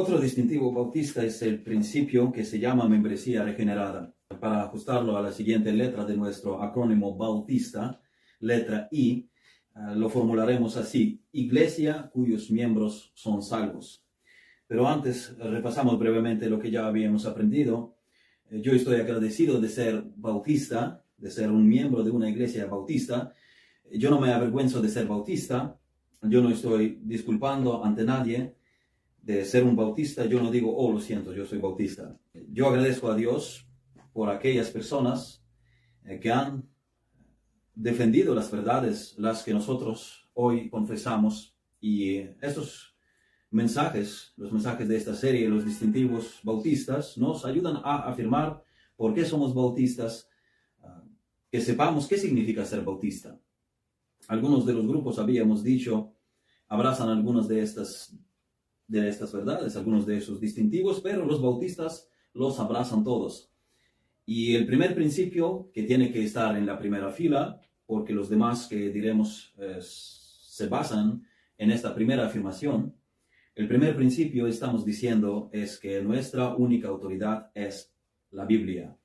Otro distintivo bautista es el principio que se llama membresía regenerada. Para ajustarlo a la siguiente letra de nuestro acrónimo bautista, letra I, eh, lo formularemos así, iglesia cuyos miembros son salvos. Pero antes repasamos brevemente lo que ya habíamos aprendido. Eh, yo estoy agradecido de ser bautista, de ser un miembro de una iglesia bautista. Yo no me avergüenzo de ser bautista. Yo no estoy disculpando ante nadie de ser un bautista. Yo no digo, oh, lo siento, yo soy bautista. Yo agradezco a Dios por aquellas personas eh, que han defendido las verdades, las que nosotros hoy confesamos. Y estos mensajes, los mensajes de esta serie, los distintivos bautistas, nos ayudan a afirmar por qué somos bautistas, ah, que sepamos qué significa ser bautista. Algunos de los grupos, habíamos dicho, abrazan algunas de estas, de estas verdades, algunos de esos distintivos, pero los bautistas los abrazan todos. Y el primer principio que tiene que estar en la primera fila, porque los demás que diremos eh, se basan en esta primera afirmación, el primer principio estamos diciendo es que nuestra única autoridad es la Biblia.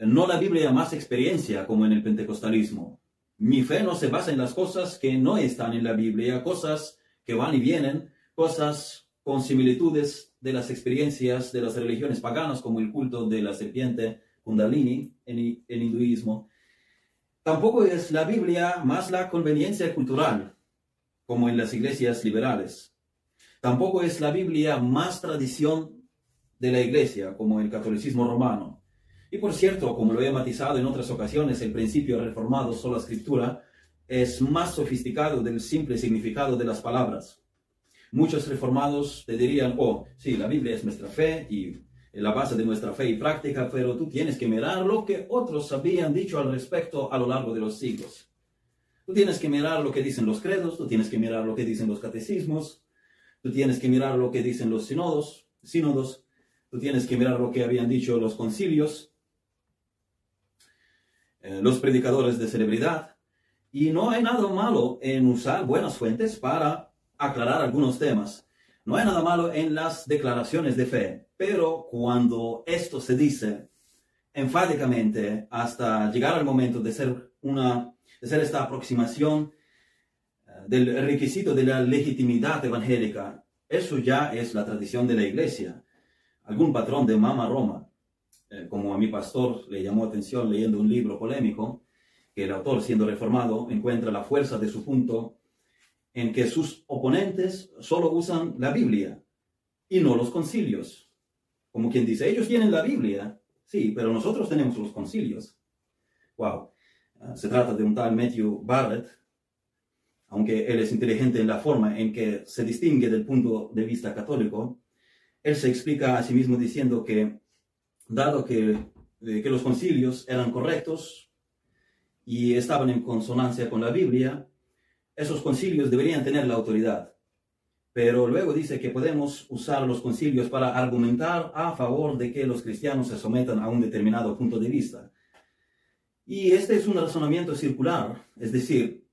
No la Biblia más experiencia como en el pentecostalismo. Mi fe no se basa en las cosas que no están en la Biblia, cosas que van y vienen, cosas con similitudes de las experiencias de las religiones paganas, como el culto de la serpiente Kundalini en el hinduismo. Tampoco es la Biblia más la conveniencia cultural, como en las iglesias liberales. Tampoco es la Biblia más tradición de la iglesia, como el catolicismo romano. Y por cierto, como lo he matizado en otras ocasiones, el principio reformado sola escritura es más sofisticado del simple significado de las palabras. Muchos reformados te dirían, oh, sí, la Biblia es nuestra fe y la base de nuestra fe y práctica, pero tú tienes que mirar lo que otros habían dicho al respecto a lo largo de los siglos. Tú tienes que mirar lo que dicen los credos, tú tienes que mirar lo que dicen los catecismos, tú tienes que mirar lo que dicen los sínodos, sínodos tú tienes que mirar lo que habían dicho los concilios, eh, los predicadores de celebridad, y no hay nada malo en usar buenas fuentes para aclarar algunos temas. No hay nada malo en las declaraciones de fe, pero cuando esto se dice enfáticamente hasta llegar al momento de ser, una, de ser esta aproximación eh, del requisito de la legitimidad evangélica, eso ya es la tradición de la iglesia. Algún patrón de Mama Roma, eh, como a mi pastor le llamó atención leyendo un libro polémico, que el autor, siendo reformado, encuentra la fuerza de su punto en que sus oponentes solo usan la Biblia y no los concilios. Como quien dice, ellos tienen la Biblia, sí, pero nosotros tenemos los concilios. Wow. Ah, se trata de un tal Matthew Barrett, aunque él es inteligente en la forma en que se distingue del punto de vista católico, él se explica a sí mismo diciendo que, dado que, eh, que los concilios eran correctos y estaban en consonancia con la Biblia, esos concilios deberían tener la autoridad. Pero luego dice que podemos usar los concilios para argumentar a favor de que los cristianos se sometan a un determinado punto de vista. Y este es un razonamiento circular, es decir,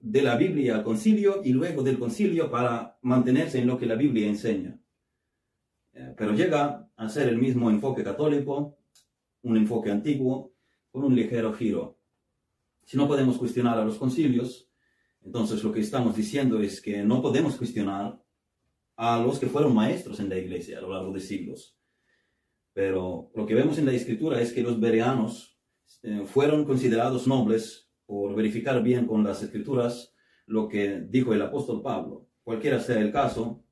de la Biblia al concilio y luego del concilio para mantenerse en lo que la Biblia enseña. Eh, pero llega a ser el mismo enfoque católico, un enfoque antiguo, con un ligero giro. Si no podemos cuestionar a los concilios, entonces lo que estamos diciendo es que no podemos cuestionar a los que fueron maestros en la iglesia a lo largo de siglos. Pero lo que vemos en la escritura es que los bereanos eh, fueron considerados nobles por verificar bien con las escrituras lo que dijo el apóstol Pablo. Cualquiera sea el caso,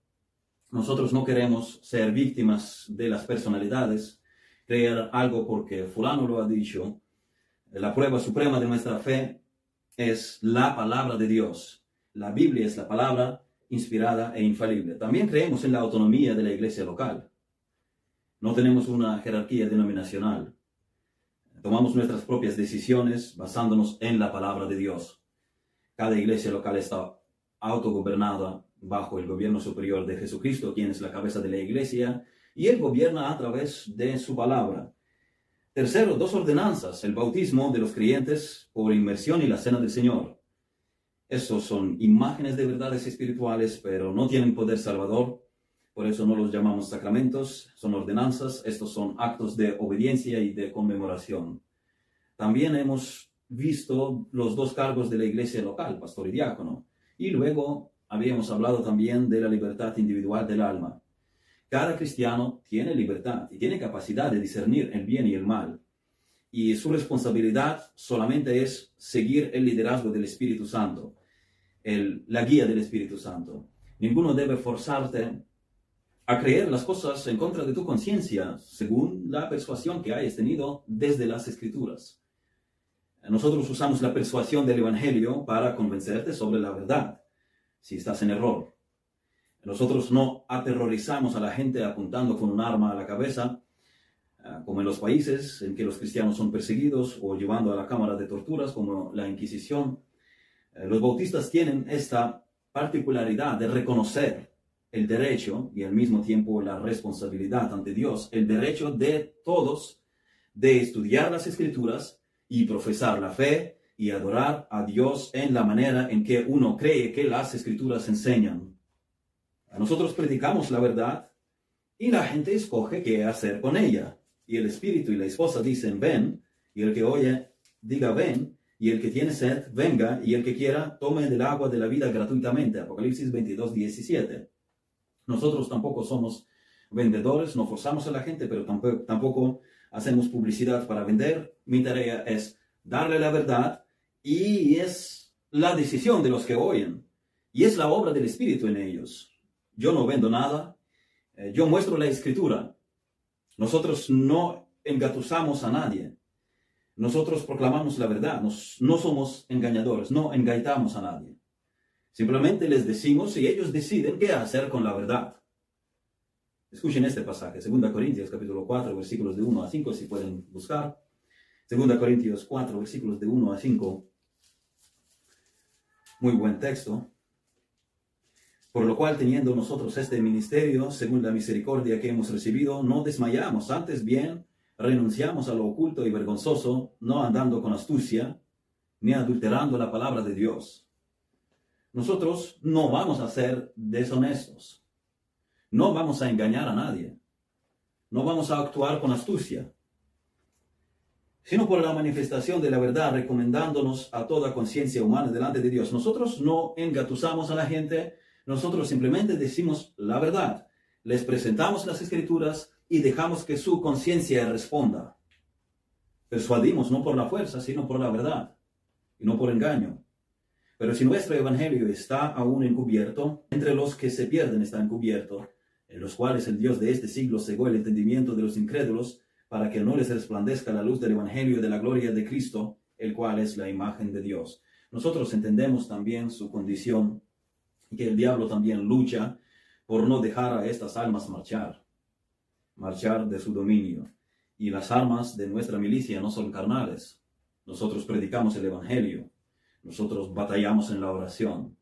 nosotros no queremos ser víctimas de las personalidades, creer algo porque fulano lo ha dicho. La prueba suprema de nuestra fe es la palabra de Dios. La Biblia es la palabra inspirada e infalible. También creemos en la autonomía de la iglesia local. No tenemos una jerarquía denominacional. Tomamos nuestras propias decisiones basándonos en la palabra de Dios. Cada iglesia local está autogobernada bajo el gobierno superior de Jesucristo, quien es la cabeza de la iglesia, y él gobierna a través de su palabra. Tercero, dos ordenanzas, el bautismo de los creyentes por inmersión y la cena del Señor. Esos son imágenes de verdades espirituales, pero no tienen poder salvador. por eso no los llamamos sacramentos, son ordenanzas, estos son actos de obediencia y de conmemoración. También hemos visto los dos cargos de la iglesia local, pastor y diácono, y luego habíamos hablado también de la libertad individual del alma. Cada cristiano tiene libertad y tiene capacidad de discernir el bien y el mal. Y su responsabilidad solamente es seguir el liderazgo del Espíritu Santo, la guía del Espíritu Santo. Ninguno debe forzarte a creer las cosas en contra de tu conciencia, según la persuasión que hayas tenido desde las Escrituras. Nosotros usamos la persuasión del Evangelio para convencerte sobre la verdad, si estás en error. Nosotros no aterrorizamos a la gente apuntando con un arma a la cabeza, ah, como en los países en que los cristianos son perseguidos o llevando a la cámara de torturas, como la Inquisición. Eh, los bautistas tienen esta particularidad de reconocer el derecho y al mismo tiempo la responsabilidad ante Dios, el derecho de todos de estudiar las escrituras y profesar la fe y adorar a Dios en la manera en que uno cree que las escrituras enseñan. Nosotros predicamos la verdad y la gente escoge qué hacer con ella. Y el espíritu y la esposa dicen ven, y el que oye diga ven, y el que tiene sed venga, y el que quiera tome del agua de la vida gratuitamente. Apocalipsis 22, 17. Nosotros tampoco somos vendedores, no forzamos a la gente, pero tampoco, tampoco hacemos publicidad para vender. Mi tarea es darle la verdad y es la decisión de los que oyen. Y es la obra del Espíritu en ellos yo no vendo nada, eh, yo muestro la escritura. Nosotros no engatusamos a nadie. Nosotros proclamamos la verdad, no somos engañadores, no engaitamos a nadie. Simplemente les decimos y ellos deciden qué hacer con la verdad. Escuchen este pasaje, 2 Corintios capítulo 4, versículos de 1 a 5, si pueden buscar. 2 Corintios 4, versículos de 1 a 5. Muy buen texto. Por lo cual, teniendo nosotros este ministerio, según la misericordia que hemos recibido, no desmayamos, antes bien, renunciamos a lo oculto y vergonzoso, no andando con astucia, ni adulterando la palabra de Dios. Nosotros no vamos a ser deshonestos, no vamos a engañar a nadie, no vamos a actuar con astucia, sino por la manifestación de la verdad, recomendándonos a toda conciencia humana delante de Dios. Nosotros no engatusamos a la gente, nosotros simplemente decimos la verdad, les presentamos las escrituras y dejamos que su conciencia responda. Persuadimos no por la fuerza, sino por la verdad y no por engaño. Pero si nuestro evangelio está aún encubierto, entre los que se pierden está encubierto, en los cuales el Dios de este siglo cegó el entendimiento de los incrédulos, para que no les resplandezca la luz del evangelio de la gloria de Cristo, el cual es la imagen de Dios. Nosotros entendemos también su condición que el diablo también lucha por no dejar a estas almas marchar, marchar de su dominio. Y las armas de nuestra milicia no son carnales. Nosotros predicamos el Evangelio, nosotros batallamos en la oración,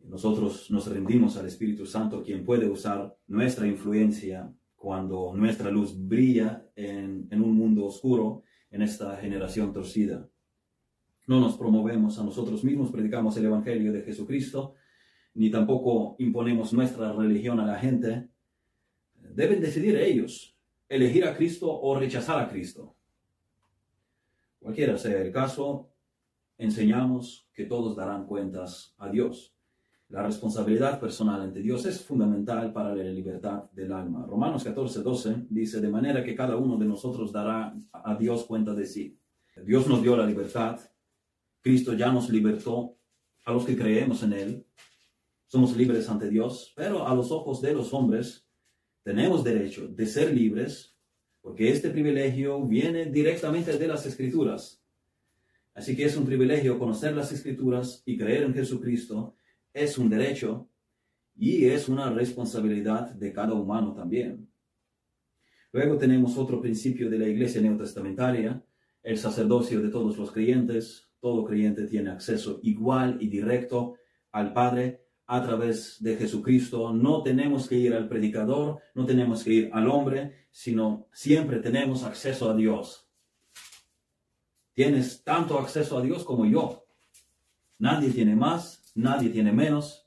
nosotros nos rendimos al Espíritu Santo, quien puede usar nuestra influencia cuando nuestra luz brilla en, en un mundo oscuro, en esta generación torcida. No nos promovemos a nosotros mismos, predicamos el Evangelio de Jesucristo, ni tampoco imponemos nuestra religión a la gente. Deben decidir ellos elegir a Cristo o rechazar a Cristo. Cualquiera sea el caso, enseñamos que todos darán cuentas a Dios. La responsabilidad personal ante Dios es fundamental para la libertad del alma. Romanos 14, 12 dice, de manera que cada uno de nosotros dará a Dios cuenta de sí. Dios nos dio la libertad, Cristo ya nos libertó a los que creemos en Él, somos libres ante Dios, pero a los ojos de los hombres tenemos derecho de ser libres porque este privilegio viene directamente de las escrituras. Así que es un privilegio conocer las escrituras y creer en Jesucristo, es un derecho y es una responsabilidad de cada humano también. Luego tenemos otro principio de la iglesia neotestamentaria, el sacerdocio de todos los creyentes. Todo creyente tiene acceso igual y directo al Padre a través de Jesucristo. No tenemos que ir al predicador, no tenemos que ir al hombre, sino siempre tenemos acceso a Dios. Tienes tanto acceso a Dios como yo. Nadie tiene más, nadie tiene menos.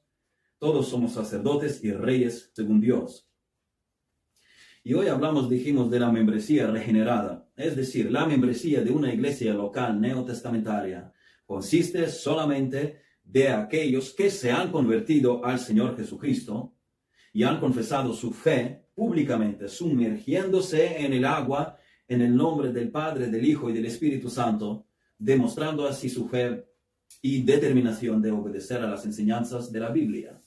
Todos somos sacerdotes y reyes según Dios. Y hoy hablamos, dijimos, de la membresía regenerada, es decir, la membresía de una iglesia local neotestamentaria. Consiste solamente de aquellos que se han convertido al Señor Jesucristo y han confesado su fe públicamente, sumergiéndose en el agua en el nombre del Padre, del Hijo y del Espíritu Santo, demostrando así su fe y determinación de obedecer a las enseñanzas de la Biblia.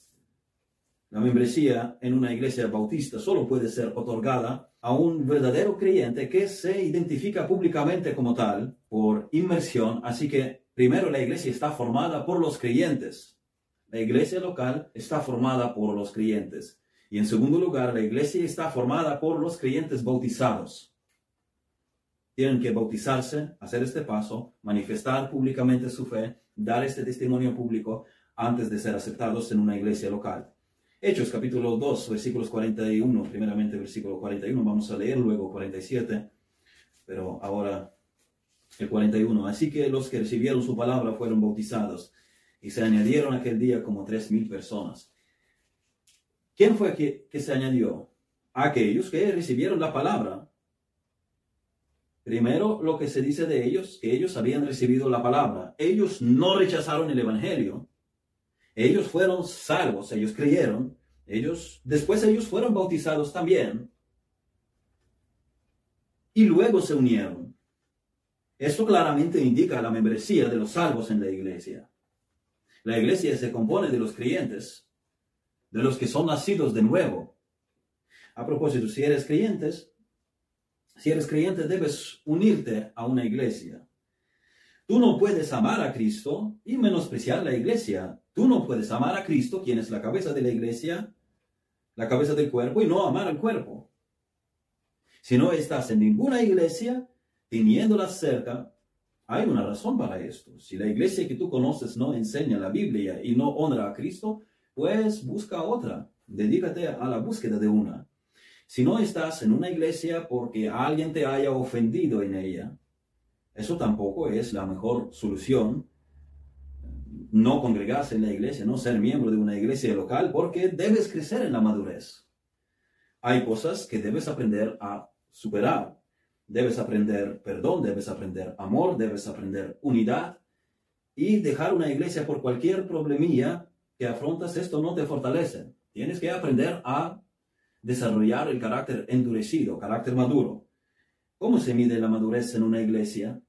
La membresía en una iglesia bautista solo puede ser otorgada a un verdadero creyente que se identifica públicamente como tal por inmersión, así que primero la iglesia está formada por los creyentes. La iglesia local está formada por los creyentes. Y en segundo lugar, la iglesia está formada por los creyentes bautizados. Tienen que bautizarse, hacer este paso, manifestar públicamente su fe, dar este testimonio público antes de ser aceptados en una iglesia local. Hechos capítulo 2, versículos 41, primeramente versículo 41, vamos a leer luego 47, pero ahora el 41. Así que los que recibieron su palabra fueron bautizados y se añadieron aquel día como tres mil personas. ¿Quién fue que, que se añadió? Aquellos que recibieron la palabra. Primero, lo que se dice de ellos, que ellos habían recibido la palabra. Ellos no rechazaron el Evangelio, ellos fueron salvos, ellos creyeron, ellos, después ellos fueron bautizados también. Y luego se unieron. Esto claramente indica la membresía de los salvos en la iglesia. La iglesia se compone de los creyentes, de los que son nacidos de nuevo. A propósito, si eres creyentes, si eres creyente debes unirte a una iglesia. Tú no puedes amar a Cristo y menospreciar la iglesia. Tú no puedes amar a Cristo, quien es la cabeza de la iglesia, la cabeza del cuerpo, y no amar al cuerpo. Si no estás en ninguna iglesia, teniéndola cerca, hay una razón para esto. Si la iglesia que tú conoces no enseña la Biblia y no honra a Cristo, pues busca otra. Dedícate a la búsqueda de una. Si no estás en una iglesia porque alguien te haya ofendido en ella, eso tampoco es la mejor solución no congregarse en la iglesia, no ser miembro de una iglesia local, porque debes crecer en la madurez. Hay cosas que debes aprender a superar. Debes aprender perdón, debes aprender amor, debes aprender unidad. Y dejar una iglesia por cualquier problemilla que afrontas, esto no te fortalece. Tienes que aprender a desarrollar el carácter endurecido, carácter maduro. ¿Cómo se mide la madurez en una iglesia?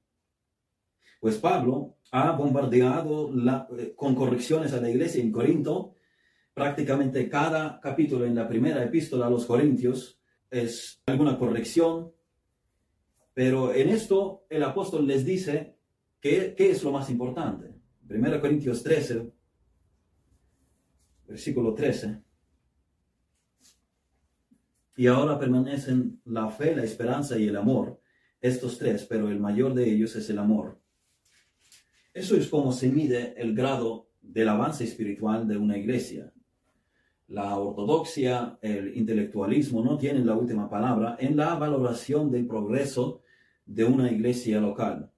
Pues Pablo ha bombardeado eh, con correcciones a la iglesia en Corinto. Prácticamente cada capítulo en la primera epístola a los Corintios es alguna corrección. Pero en esto el apóstol les dice qué es lo más importante. 1 Corintios 13, versículo 13. Y ahora permanecen la fe, la esperanza y el amor, estos tres, pero el mayor de ellos es el amor. Eso es como se mide el grado del avance espiritual de una iglesia. La ortodoxia, el intelectualismo no tienen la última palabra en la valoración del progreso de una iglesia local.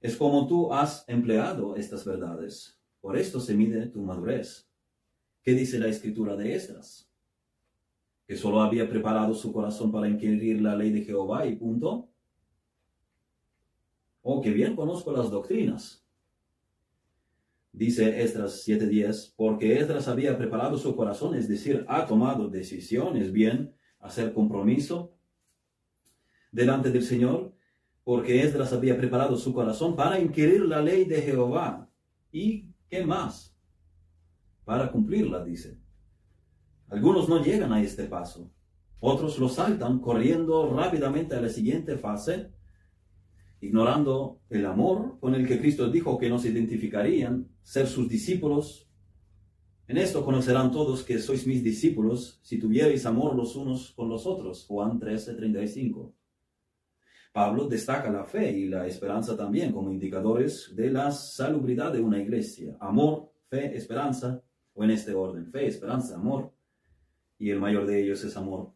Es como tú has empleado estas verdades. Por esto se mide tu madurez. ¿Qué dice la escritura de estas? Que solo había preparado su corazón para inquirir la ley de Jehová y punto o que bien conozco las doctrinas. Dice Esdras 7:10, porque Esdras había preparado su corazón, es decir, ha tomado decisiones bien, hacer compromiso delante del Señor, porque Esdras había preparado su corazón para inquirir la ley de Jehová. ¿Y qué más? Para cumplirla, dice. Algunos no llegan a este paso. Otros lo saltan corriendo rápidamente a la siguiente fase ignorando el amor con el que Cristo dijo que nos identificarían, ser sus discípulos. En esto conocerán todos que sois mis discípulos si tuvierais amor los unos con los otros. Juan 13, 35. Pablo destaca la fe y la esperanza también como indicadores de la salubridad de una iglesia. Amor, fe, esperanza, o en este orden, fe, esperanza, amor. Y el mayor de ellos es amor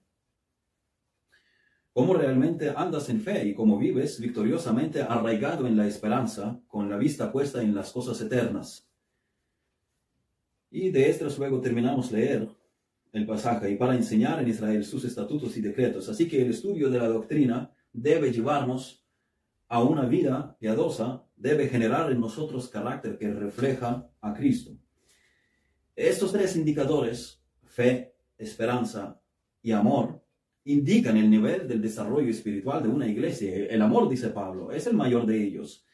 cómo realmente andas en fe y cómo vives victoriosamente arraigado en la esperanza, con la vista puesta en las cosas eternas. Y de estas luego terminamos leer el pasaje y para enseñar en Israel sus estatutos y decretos. Así que el estudio de la doctrina debe llevarnos a una vida piadosa, debe generar en nosotros carácter que refleja a Cristo. Estos tres indicadores, fe, esperanza y amor, indican el nivel del desarrollo espiritual de una iglesia. El amor, dice Pablo, es el mayor de ellos.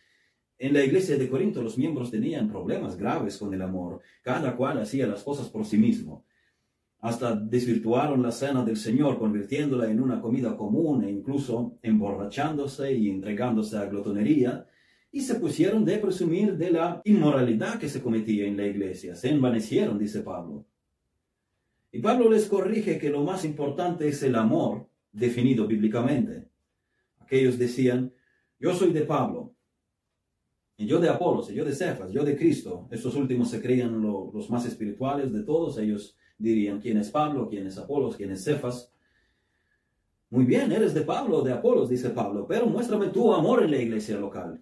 En la iglesia de Corinto los miembros tenían problemas graves con el amor. Cada cual hacía las cosas por sí mismo. Hasta desvirtuaron la cena del Señor, convirtiéndola en una comida común e incluso emborrachándose y entregándose a glotonería. Y se pusieron de presumir de la inmoralidad que se cometía en la iglesia. Se envanecieron, dice Pablo. Y Pablo les corrige que lo más importante es el amor definido bíblicamente. Aquellos decían, yo soy de Pablo, y yo de Apolos, y yo de Cefas, yo de Cristo. Estos últimos se creían los más espirituales de todos. Ellos dirían quién es Pablo, quién es Apolos, quién es Cefas. Muy bien, eres de Pablo de Apolos, dice Pablo, pero muéstrame tu amor en la iglesia local.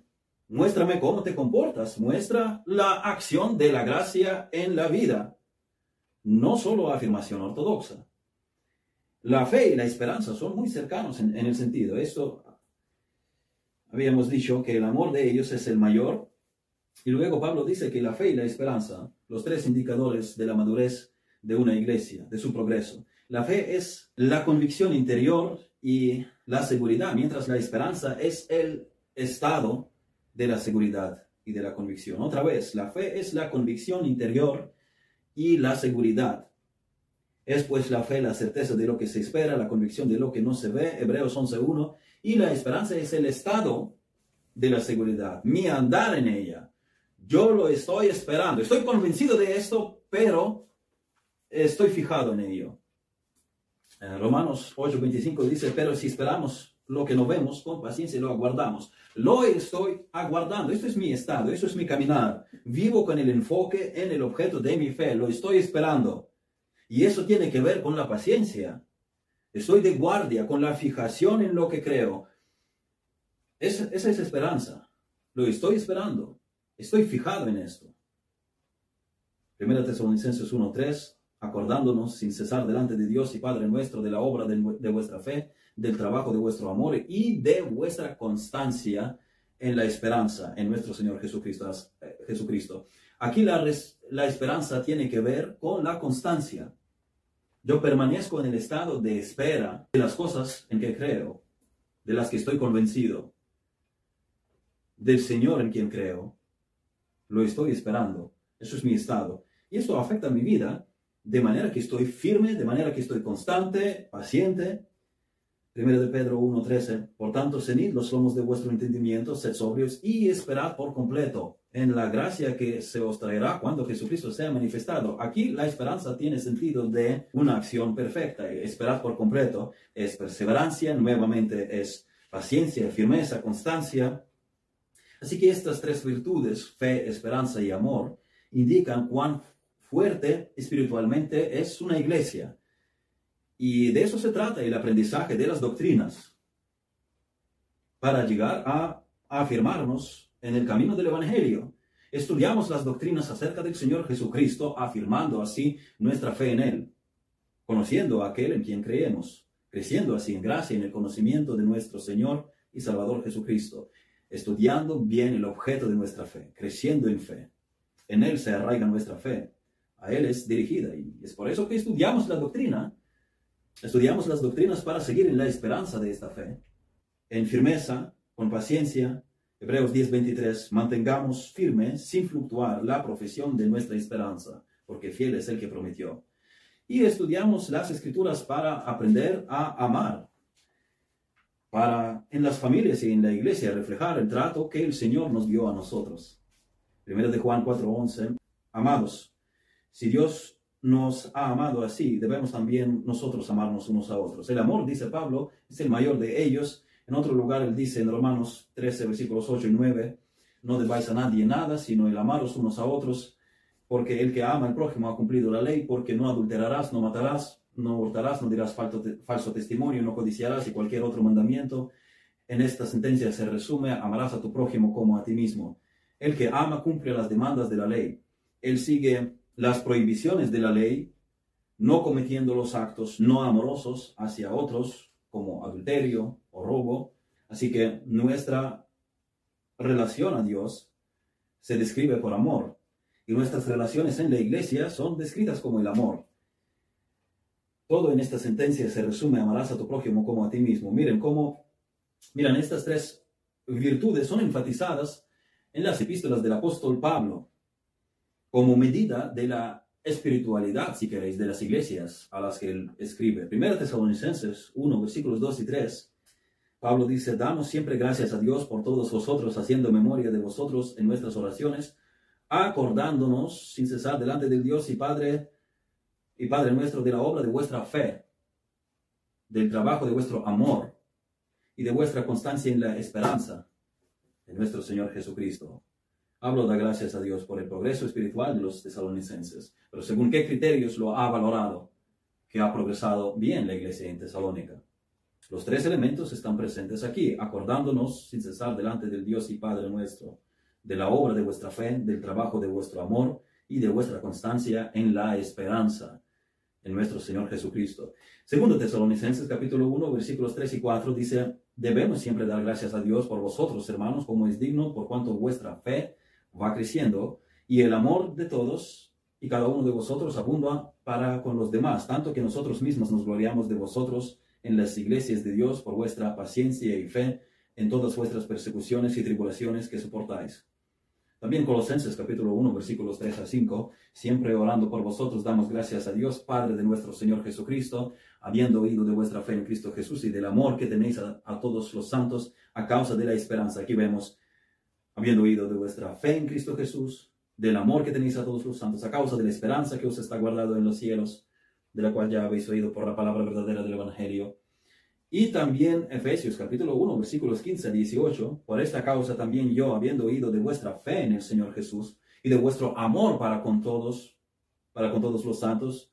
Muéstrame cómo te comportas. Muestra la acción de la gracia en la vida no solo afirmación ortodoxa. La fe y la esperanza son muy cercanos en, el sentido. Esto habíamos dicho que el amor de ellos es el mayor. Y luego Pablo dice que la fe y la esperanza, los tres indicadores de la madurez de una iglesia, de su progreso. La fe es la convicción interior y la seguridad, mientras la esperanza es el estado de la seguridad y de la convicción. Otra vez, la fe es la convicción interior y la seguridad. Es pues la fe, la certeza de lo que se espera, la convicción de lo que no se ve, Hebreos 11.1, y la esperanza es el estado de la seguridad, mi andar en ella. Yo lo estoy esperando, estoy convencido de esto, pero estoy fijado en ello. Eh, Romanos 8.25 dice, pero si esperamos lo que no vemos, con paciencia lo aguardamos. Lo estoy aguardando. Esto es mi estado, eso es mi caminar. Vivo con el enfoque en el objeto de mi fe. Lo estoy esperando. Y eso tiene que ver con la paciencia. Estoy de guardia, con la fijación en lo que creo. Esa, esa es esperanza. Lo estoy esperando. Estoy fijado en esto. Primera Tesalonicenses 1.3, acordándonos sin cesar delante de Dios y Padre nuestro de la obra de, de vuestra fe del trabajo de vuestro amor y de vuestra constancia en la esperanza en nuestro Señor Jesucristo. Eh, Jesucristo. Aquí la, la esperanza tiene que ver con la constancia. Yo permanezco en el estado de espera de las cosas en que creo, de las que estoy convencido, del Señor en quien creo. Lo estoy esperando. Eso es mi estado. Y esto afecta mi vida de manera que estoy firme, de manera que estoy constante, paciente, Primero de Pedro 1.13, por tanto, cenid los lomos de vuestro entendimiento, sed sobrios y esperad por completo en la gracia que se os traerá cuando Jesucristo sea manifestado. Aquí la esperanza tiene sentido de una acción perfecta. Esperad por completo es perseverancia, nuevamente es paciencia, firmeza, constancia. Así que estas tres virtudes, fe, esperanza y amor, indican cuán fuerte espiritualmente es una iglesia y de eso se trata el aprendizaje de las doctrinas para llegar a, afirmarnos en el camino del Evangelio. Estudiamos las doctrinas acerca del Señor Jesucristo, afirmando así nuestra fe en Él, conociendo a aquel en quien creemos, creciendo así en gracia y en el conocimiento de nuestro Señor y Salvador Jesucristo, estudiando bien el objeto de nuestra fe, creciendo en fe. En Él se arraiga nuestra fe, a Él es dirigida y es por eso que estudiamos la doctrina Estudiamos las doctrinas para seguir en la esperanza de esta fe. En firmeza, con paciencia, Hebreos 10:23, mantengamos firme, sin fluctuar, la profesión de nuestra esperanza, porque fiel es el que prometió. Y estudiamos las escrituras para aprender a amar, para en las familias y en la iglesia reflejar el trato que el Señor nos dio a nosotros. Primero de Juan 4:11, amados, si Dios nos ha amado así, debemos también nosotros amarnos unos a otros. El amor, dice Pablo, es el mayor de ellos. En otro lugar, él dice en Romanos 13, versículos 8 y 9, no debáis a nadie nada, sino el amaros unos a otros, porque el que ama al prójimo ha cumplido la ley, porque no adulterarás, no matarás, no hurtarás, no dirás falso, testimonio, no codiciarás y cualquier otro mandamiento. En esta sentencia se resume, amarás a tu prójimo como a ti mismo. El que ama cumple las demandas de la ley. Él sigue las prohibiciones de la ley, no cometiendo los actos no amorosos hacia otros, como adulterio o robo. Así que nuestra relación a Dios se describe por amor. Y nuestras relaciones en la iglesia son descritas como el amor. Todo en esta sentencia se resume, amarás a tu prójimo como a ti mismo. Miren cómo, miren, estas tres virtudes son enfatizadas en las epístolas del apóstol Pablo como medida de la espiritualidad, si queréis, de las iglesias a las que él escribe. Primera Tesalonicenses 1, versículos 2 y 3. Pablo dice, damos siempre gracias a Dios por todos vosotros, haciendo memoria de vosotros en nuestras oraciones, acordándonos sin cesar delante del Dios y Padre y Padre nuestro de la obra de vuestra fe, del trabajo de vuestro amor y de vuestra constancia en la esperanza de nuestro Señor Jesucristo. Hablo de gracias a Dios por el progreso espiritual de los tesalonicenses, pero según qué criterios lo ha valorado que ha progresado bien la iglesia en Tesalónica. Los tres elementos están presentes aquí, acordándonos sin cesar delante del Dios y Padre nuestro de la obra de vuestra fe, del trabajo de vuestro amor y de vuestra constancia en la esperanza en nuestro Señor Jesucristo. Segundo Tesalonicenses capítulo 1 versículos 3 y 4 dice, debemos siempre dar gracias a Dios por vosotros, hermanos, como es digno, por cuanto vuestra fe va creciendo y el amor de todos y cada uno de vosotros abunda para con los demás, tanto que nosotros mismos nos gloriamos de vosotros en las iglesias de Dios por vuestra paciencia y fe en todas vuestras persecuciones y tribulaciones que soportáis también Colosenses capítulo 1 versículos 3 a 5, siempre orando por vosotros, damos gracias a Dios, Padre de nuestro Señor Jesucristo, habiendo oído de vuestra fe en Cristo Jesús y del amor que tenéis a, todos los santos a causa de la esperanza. Aquí vemos, habiendo oído de vuestra fe en Cristo Jesús, del amor que tenéis a todos los santos a causa de la esperanza que os está guardado en los cielos, de la cual ya habéis oído por la palabra verdadera del Evangelio y también Efesios capítulo 1, versículos 15 a 18. Por esta causa también yo, habiendo oído de vuestra fe en el Señor Jesús y de vuestro amor para con todos, para con todos los santos,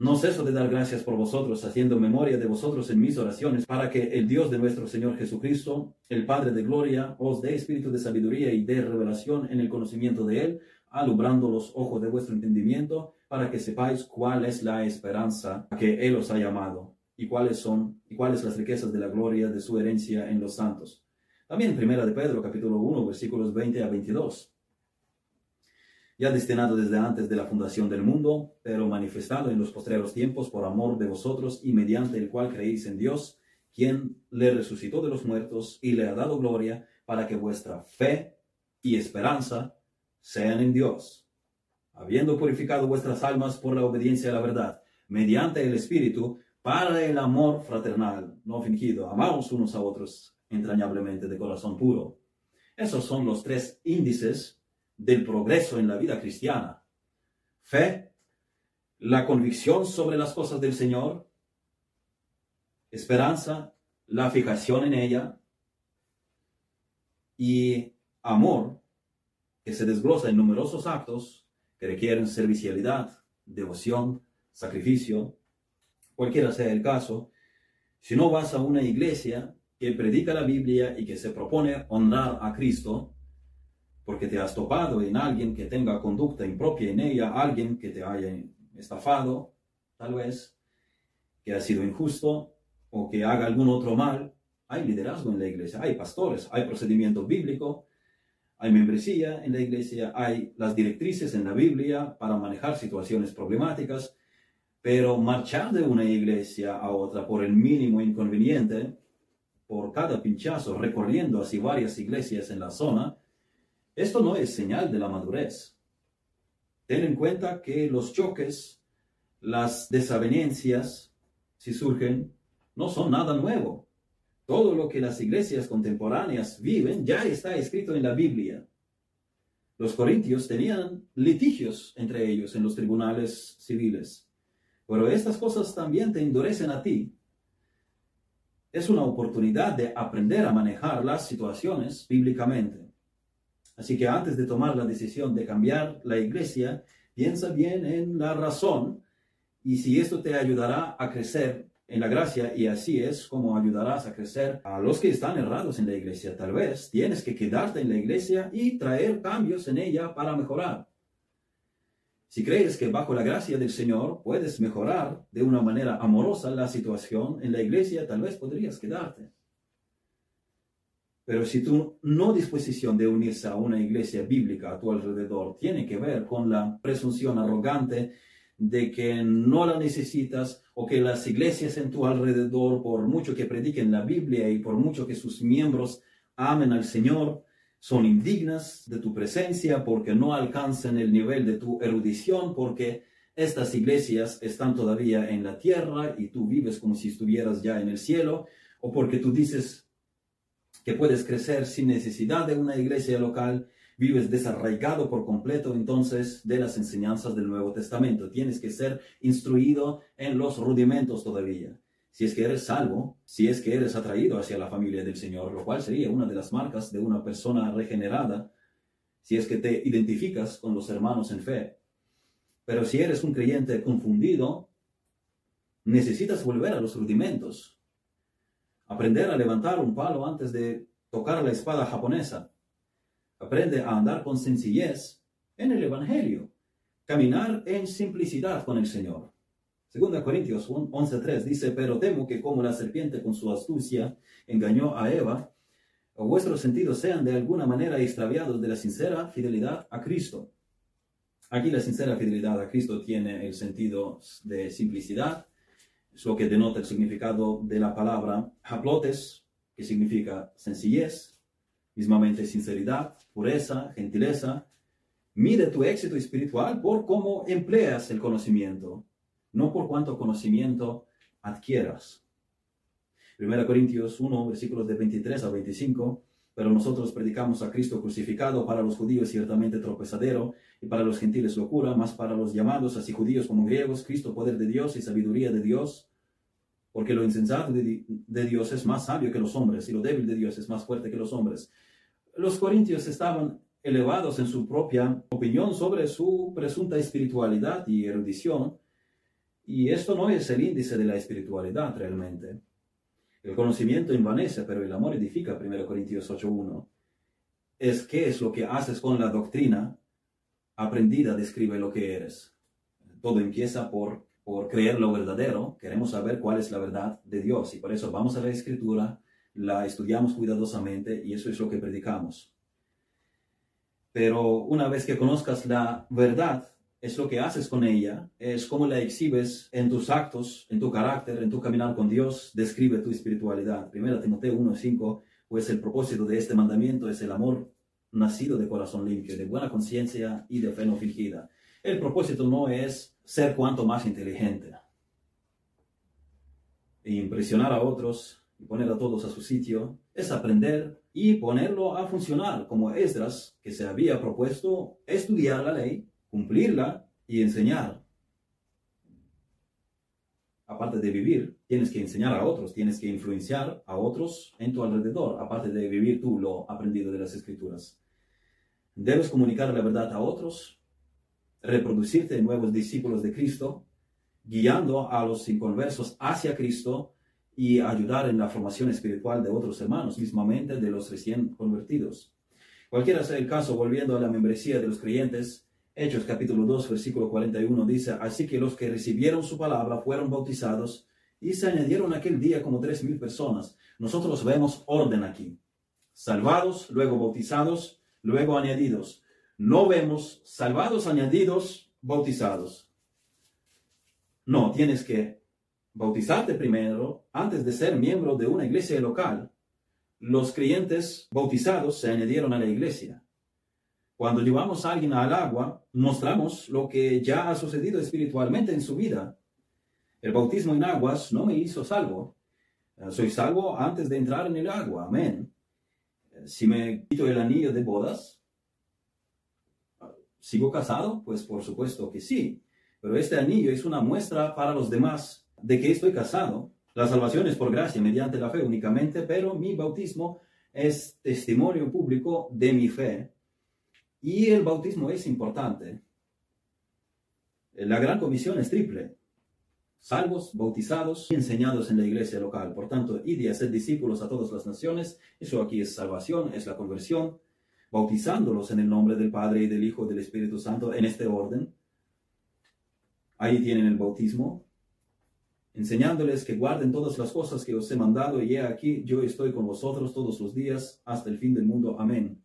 no ceso de dar gracias por vosotros, haciendo memoria de vosotros en mis oraciones, para que el Dios de nuestro Señor Jesucristo, el Padre de gloria, os dé espíritu de sabiduría y de revelación en el conocimiento de Él, alumbrando los ojos de vuestro entendimiento, para que sepáis cuál es la esperanza a que Él os ha llamado y cuáles son y cuáles las riquezas de la gloria de su herencia en los santos. También Primera de Pedro capítulo 1 versículos 20 a 22. Ya destinado desde antes de la fundación del mundo, pero manifestado en los postreros tiempos por amor de vosotros y mediante el cual creéis en Dios, quien le resucitó de los muertos y le ha dado gloria para que vuestra fe y esperanza sean en Dios, habiendo purificado vuestras almas por la obediencia a la verdad, mediante el Espíritu, para el amor fraternal, no fingido. Amamos unos a otros entrañablemente de corazón puro. Esos son los tres índices del progreso en la vida cristiana. Fe, la convicción sobre las cosas del Señor, esperanza, la fijación en ella. Y amor que se desglosa en numerosos actos que requieren servicialidad, devoción, sacrificio, cualquiera sea el caso, si no vas a una iglesia que predica la Biblia y que se propone honrar a Cristo, porque te has topado en alguien que tenga conducta impropia en ella, alguien que te haya estafado, tal vez, que ha sido injusto o que haga algún otro mal, hay liderazgo en la iglesia, hay pastores, hay procedimiento bíblico, hay membresía en la iglesia, hay las directrices en la Biblia para manejar situaciones problemáticas, pero marchar de una iglesia a otra por el mínimo inconveniente, por cada pinchazo, recorriendo así varias iglesias en la zona, esto no es señal de la madurez. Ten en cuenta que los choques, las desavenencias, si surgen, no son nada nuevo. Todo lo que las iglesias contemporáneas viven ya está escrito en la Biblia. Los corintios tenían litigios entre ellos en los tribunales civiles. Pero estas cosas también te endurecen a ti. Es una oportunidad de aprender a manejar las situaciones bíblicamente. Así que antes de tomar la decisión de cambiar la iglesia, piensa bien en la razón y si esto te ayudará a crecer en la gracia y así es como ayudarás a crecer a los que están errados en la iglesia. Tal vez tienes que quedarte en la iglesia y traer cambios en ella para mejorar. Si crees que bajo la gracia del Señor puedes mejorar de una manera amorosa la situación en la iglesia, tal vez podrías quedarte. Pero si tu no disposición de unirse a una iglesia bíblica a tu alrededor tiene que ver con la presunción arrogante de que no la necesitas o que las iglesias en tu alrededor, por mucho que prediquen la Biblia y por mucho que sus miembros amen al Señor, son indignas de tu presencia porque no alcanzan el nivel de tu erudición, porque estas iglesias están todavía en la tierra y tú vives como si estuvieras ya en el cielo, o porque tú dices que puedes crecer sin necesidad de una iglesia local, vives desarraigado por completo entonces de las enseñanzas del Nuevo Testamento. Tienes que ser instruido en los rudimentos todavía si es que eres salvo, si es que eres atraído hacia la familia del Señor, lo cual sería una de las marcas de una persona regenerada, si es que te identificas con los hermanos en fe. Pero si eres un creyente confundido, necesitas volver a los rudimentos, aprender a levantar un palo antes de tocar la espada japonesa. Aprende a andar con sencillez en el Evangelio, caminar en simplicidad con el Señor. Segunda Corintios 11.3 dice, pero temo que como la serpiente con su astucia engañó a Eva, vuestros sentidos sean de alguna manera extraviados de la sincera fidelidad a Cristo. Aquí la sincera fidelidad a Cristo tiene el sentido de simplicidad, es lo que denota el significado de la palabra haplotes, que significa sencillez, mismamente sinceridad, pureza, gentileza. Mide tu éxito espiritual por cómo empleas el conocimiento no por cuánto conocimiento adquieras. 1 Corintios 1, versículos de 23 a 25, pero nosotros predicamos a Cristo crucificado, para los judíos ciertamente tropezadero, y para los gentiles locura, más para los llamados, así judíos como griegos, Cristo poder de Dios y sabiduría de Dios, porque lo insensato de, de Dios es más sabio que los hombres, y lo débil de Dios es más fuerte que los hombres. Los corintios estaban elevados en su propia opinión sobre su presunta espiritualidad y erudición, y esto no es el índice de la espiritualidad realmente. El conocimiento envanece, pero el amor edifica, 1 Corintios 8.1. Es qué es lo que haces con la doctrina aprendida describe lo que eres. Todo empieza por, por creer lo verdadero. Queremos saber cuál es la verdad de Dios y por eso vamos a la escritura, la estudiamos cuidadosamente y eso es lo que predicamos. Pero una vez que conozcas la verdad, es lo que haces con ella, es cómo la exhibes en tus actos, en tu carácter, en tu caminar con Dios, describe tu espiritualidad. Primera Timoteo 1.5, pues el propósito de este mandamiento es el amor nacido de corazón limpio, de buena conciencia y de fe no fingida. El propósito no es ser cuanto más inteligente, e impresionar a otros y poner a todos a su sitio, es aprender y ponerlo a funcionar, como Esdras, que se había propuesto estudiar la ley cumplirla y enseñar. Aparte de vivir, tienes que enseñar a otros, tienes que influenciar a otros en tu alrededor, aparte de vivir tú lo aprendido de las escrituras. Debes comunicar la verdad a otros, reproducirte en nuevos discípulos de Cristo, guiando a los inconversos hacia Cristo y ayudar en la formación espiritual de otros hermanos, mismamente de los recién convertidos. Cualquiera sea el caso, volviendo a la membresía de los creyentes, Hechos capítulo 2, versículo 41 dice, así que los que recibieron su palabra fueron bautizados y se añadieron aquel día como tres mil personas. Nosotros vemos orden aquí. Salvados, luego bautizados, luego añadidos. No vemos salvados, añadidos, bautizados. No, tienes que bautizarte primero antes de ser miembro de una iglesia local. Los creyentes bautizados se añadieron a la iglesia. Cuando llevamos a alguien al agua, mostramos lo que ya ha sucedido espiritualmente en su vida. El bautismo en aguas no me hizo salvo. Eh, soy salvo antes de entrar en el agua. Amén. Eh, si me quito el anillo de bodas, ¿sigo casado? Pues por supuesto que sí. Pero este anillo es una muestra para los demás de que estoy casado. La salvación es por gracia, mediante la fe únicamente, pero mi bautismo es testimonio público de mi fe y el bautismo es importante. La gran comisión es triple. Salvos, bautizados y enseñados en la iglesia local. Por tanto, id y hacer discípulos a todas las naciones. Eso aquí es salvación, es la conversión. Bautizándolos en el nombre del Padre y del Hijo y del Espíritu Santo en este orden. Ahí tienen el bautismo, enseñándoles que guarden todas las cosas que os he mandado, y he aquí, yo estoy con vosotros todos los días hasta el fin del mundo. Amén.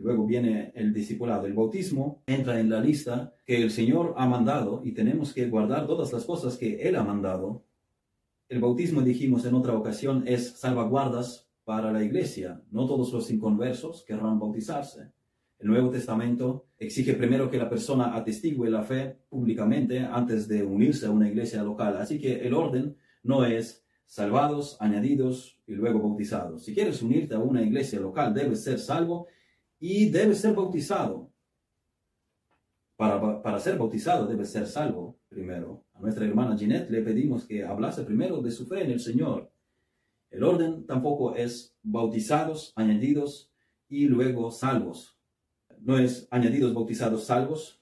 Luego viene el discipulado. El bautismo entra en la lista que el Señor ha mandado y tenemos que guardar todas las cosas que Él ha mandado. El bautismo, dijimos en otra ocasión, es salvaguardas para la iglesia. No todos los inconversos querrán bautizarse. El Nuevo Testamento exige primero que la persona atestigue la fe públicamente antes de unirse a una iglesia local. Así que el orden no es salvados, añadidos y luego bautizados. Si quieres unirte a una iglesia local, debes ser salvo y debes ser bautizado. Para, para ser bautizado debes ser salvo primero. A nuestra hermana Ginette le pedimos que hablase primero de su fe en el Señor. El orden tampoco es bautizados, añadidos y luego salvos no es añadidos, bautizados, salvos.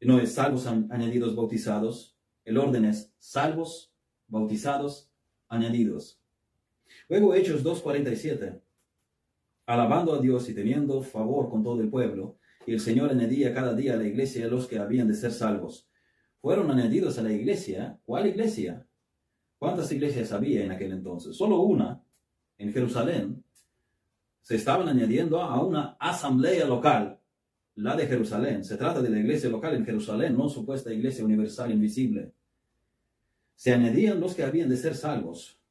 No es salvos, añadidos, bautizados. El orden es salvos, bautizados, añadidos. Luego Hechos 2.47. Alabando a Dios y teniendo favor con todo el pueblo, y el Señor añadía cada día a la iglesia los que habían de ser salvos. Fueron añadidos a la iglesia. ¿Cuál iglesia? ¿Cuántas iglesias había en aquel entonces? Solo una, en Jerusalén, se estaban añadiendo a una asamblea local, la de Jerusalén. Se trata de la iglesia local en Jerusalén, no supuesta iglesia universal invisible. Se añadían los que habían de ser salvos.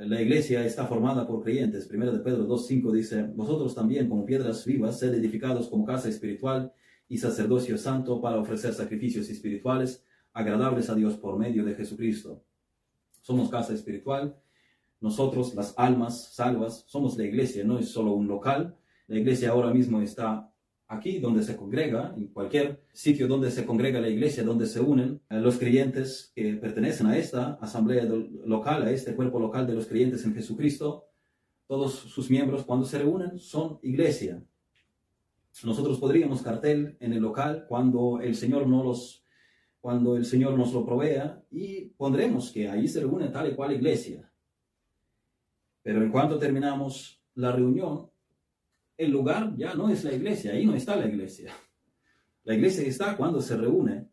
La iglesia está formada por creyentes. 1 de Pedro 2.5 dice, vosotros también como piedras vivas, sed edificados como casa espiritual y sacerdocio santo para ofrecer sacrificios espirituales agradables a Dios por medio de Jesucristo. Somos casa espiritual nosotros, las almas salvas, somos la iglesia, no es solo un local. La iglesia ahora mismo está aquí donde se congrega, en cualquier sitio donde se congrega la iglesia, donde se unen eh, los creyentes que pertenecen a esta asamblea local, a este cuerpo local de los creyentes en Jesucristo, todos sus miembros cuando se reúnen son iglesia. Nosotros podríamos cartel en el local cuando el Señor no los cuando el Señor nos lo provea y pondremos que ahí se reúne tal y cual iglesia. Pero en cuanto terminamos la reunión, el lugar ya no es la iglesia, ahí no está la iglesia. La iglesia está cuando se reúne.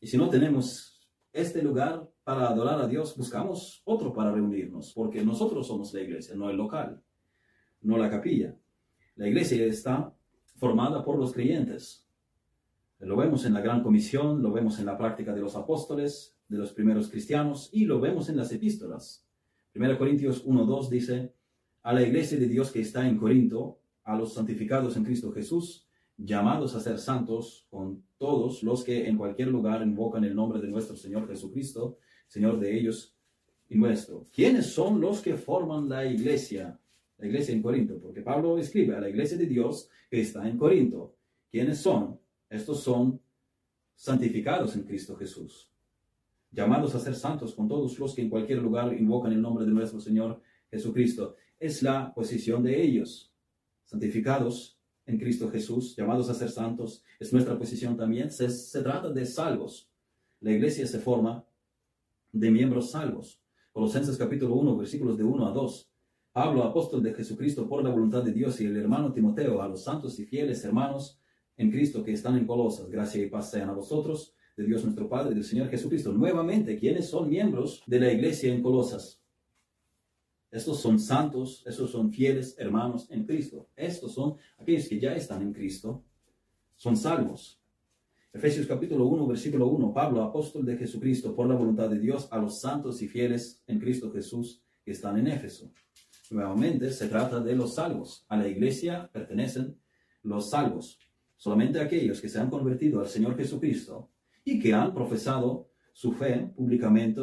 Y si no tenemos este lugar para adorar a Dios, buscamos otro para reunirnos, porque nosotros somos la iglesia, no el local, no la capilla. La iglesia está formada por los creyentes. Lo vemos en la gran comisión, lo vemos en la práctica de los apóstoles, de los primeros cristianos, y lo vemos en las epístolas. 1 Corintios 1.2 dice, a la iglesia de Dios que está en Corinto, a los santificados en Cristo Jesús, llamados a ser santos con todos los que en cualquier lugar invocan el nombre de nuestro Señor Jesucristo, Señor de ellos y nuestro. ¿Quiénes son los que forman la iglesia? La iglesia en Corinto, porque Pablo escribe a la iglesia de Dios que está en Corinto. ¿Quiénes son? Estos son santificados en Cristo Jesús llamados a ser santos con todos los que en cualquier lugar invocan el nombre de nuestro Señor Jesucristo. Es la posición de ellos, santificados en Cristo Jesús, llamados a ser santos, es nuestra posición también. Se, trata de salvos. La iglesia se forma de miembros salvos. Colosenses capítulo 1, versículos de 1 a 2. Pablo, apóstol de Jesucristo por la voluntad de Dios, y el hermano Timoteo, a los santos y fieles hermanos en Cristo que están en Colosas, gracia y paz sean a vosotros de Dios nuestro Padre y del Señor Jesucristo. Nuevamente, ¿quiénes son miembros de la iglesia en Colosas? Estos son santos, estos son fieles hermanos en Cristo. Estos son aquellos que ya están en Cristo, son salvos. Efesios capítulo 1, versículo 1, Pablo, apóstol de Jesucristo, por la voluntad de Dios, a los santos y fieles en Cristo Jesús que están en Éfeso. Nuevamente se trata de los salvos. A la iglesia pertenecen los salvos. Solamente aquellos que se han convertido al Señor Jesucristo y que han profesado su fe públicamente,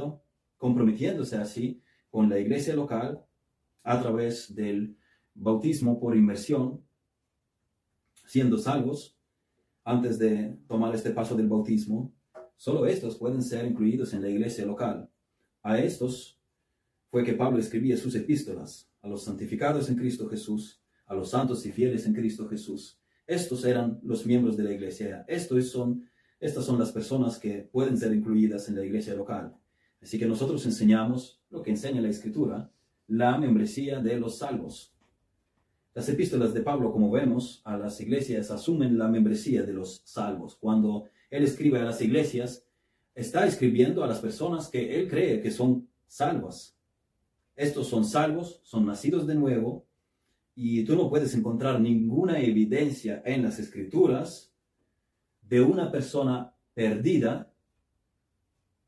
comprometiéndose así con la iglesia local a través del bautismo por inmersión, siendo salvos antes de tomar este paso del bautismo. Solo estos pueden ser incluidos en la iglesia local. A estos fue que Pablo escribía sus epístolas, a los santificados en Cristo Jesús, a los santos y fieles en Cristo Jesús. Estos eran los miembros de la iglesia. Estos son estas son las personas que pueden ser incluidas en la iglesia local. Así que nosotros enseñamos lo que enseña la escritura, la membresía de los salvos. Las epístolas de Pablo, como vemos, a las iglesias asumen la membresía de los salvos. Cuando él escribe a las iglesias, está escribiendo a las personas que él cree que son salvas. Estos son salvos, son nacidos de nuevo, y tú no puedes encontrar ninguna evidencia en las escrituras de una persona perdida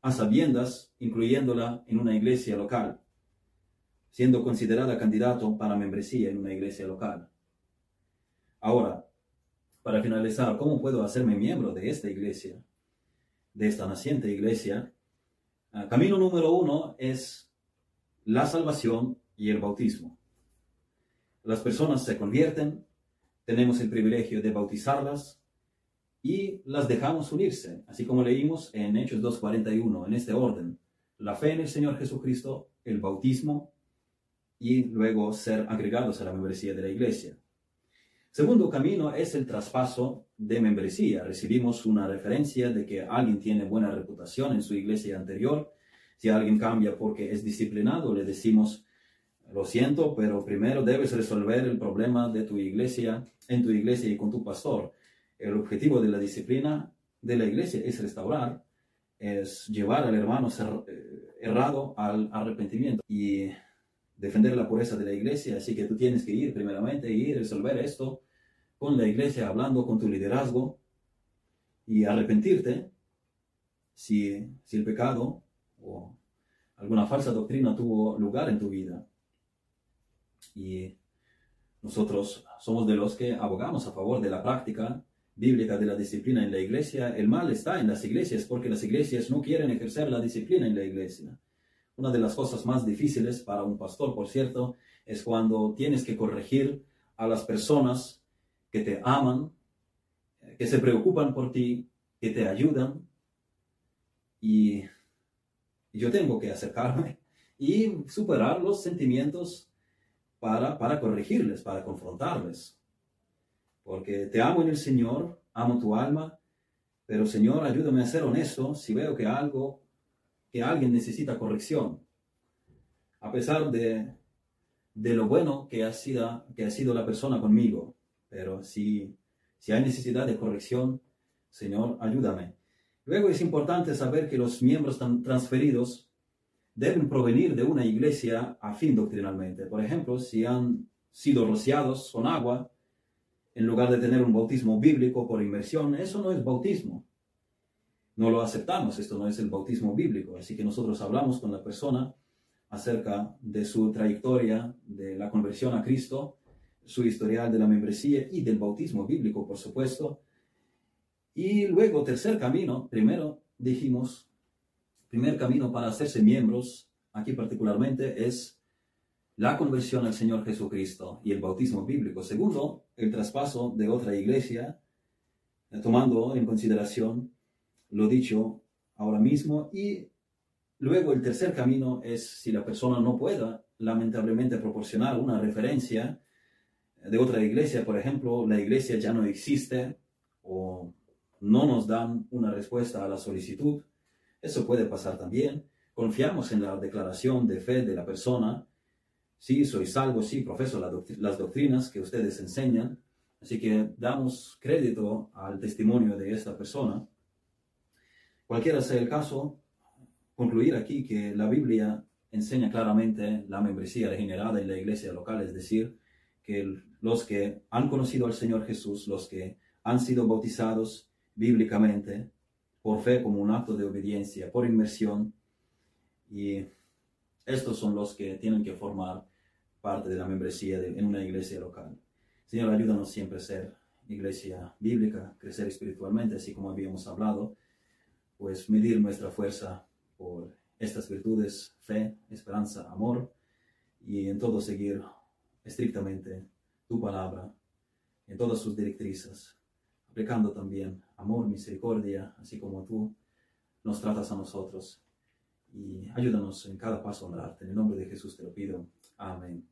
a sabiendas, incluyéndola en una iglesia local siendo considerada candidato para membresía en una iglesia local. Ahora, para finalizar, ¿cómo puedo hacerme miembro de esta iglesia, de esta naciente iglesia? Ah, camino número uno es la salvación y el bautismo. Las personas se convierten, tenemos el privilegio de bautizarlas y las dejamos unirse, así como leímos en Hechos 2.41, en este orden. La fe en el Señor Jesucristo, el bautismo y luego ser agregados a la membresía de la iglesia. Segundo camino es el traspaso de membresía. Recibimos una referencia de que alguien tiene buena reputación en su iglesia anterior. Si alguien cambia porque es disciplinado, le decimos, lo siento, pero primero debes resolver el problema de tu iglesia, en tu iglesia y con tu pastor. El objetivo de la disciplina de la iglesia es restaurar, es llevar al hermano eh, errado al arrepentimiento. Y defender la pureza de la iglesia, así que tú tienes que ir primeramente y resolver esto con la iglesia, hablando con tu liderazgo y arrepentirte si, si el pecado o alguna falsa doctrina tuvo lugar en tu vida. Y nosotros somos de los que abogamos a favor de la práctica bíblica de la disciplina en la iglesia. El mal está en las iglesias porque las iglesias no quieren ejercer la disciplina en la iglesia. Una de las cosas más difíciles para un pastor, por cierto, es cuando tienes que corregir a las personas que te aman, que se preocupan por ti, que te ayudan. Y yo tengo que acercarme y superar los sentimientos para, para corregirles, para confrontarles. Porque te amo en el Señor, amo tu alma, pero Señor, ayúdame a ser honesto si veo que algo que alguien necesita corrección, a pesar de, de lo bueno que ha, sido, que ha sido la persona conmigo. Pero si, si hay necesidad de corrección, Señor, ayúdame. Luego es importante saber que los miembros transferidos deben provenir de una iglesia afín doctrinalmente. Por ejemplo, si han sido rociados con agua, en lugar de tener un bautismo bíblico por inmersión, eso no es bautismo no lo aceptamos, esto no es el bautismo bíblico, así que nosotros hablamos con la persona acerca de su trayectoria de la conversión a Cristo, su historial de la membresía y del bautismo bíblico, por supuesto. Y luego, tercer camino, primero dijimos, primer camino para hacerse miembros, aquí particularmente, es la conversión al Señor Jesucristo y el bautismo bíblico. Segundo, el traspaso de otra iglesia, tomando en consideración lo dicho ahora mismo. Y luego el tercer camino es si la persona no pueda lamentablemente proporcionar una referencia de otra iglesia, por ejemplo, la iglesia ya no existe o no nos dan una respuesta a la solicitud. Eso puede pasar también. Confiamos en la declaración de fe de la persona. Sí, soy salvo, sí, profeso las doctrinas que ustedes enseñan. Así que damos crédito al testimonio de esta persona. Cualquiera sea el caso, concluir aquí que la Biblia enseña claramente la membresía regenerada en la iglesia local, es decir, que los que han conocido al Señor Jesús, los que han sido bautizados bíblicamente por fe como un acto de obediencia, por inmersión, y estos son los que tienen que formar parte de la membresía en una iglesia local. Señor, ayúdanos siempre a ser iglesia bíblica, crecer espiritualmente, así como habíamos hablado, pues medir nuestra fuerza por estas virtudes, fe, esperanza, amor, y en todo seguir estrictamente tu palabra, en todas sus directrices, aplicando también amor, misericordia, así como tú nos tratas a nosotros. Y ayúdanos en cada paso a honrarte. En el nombre de Jesús te lo pido. Amén.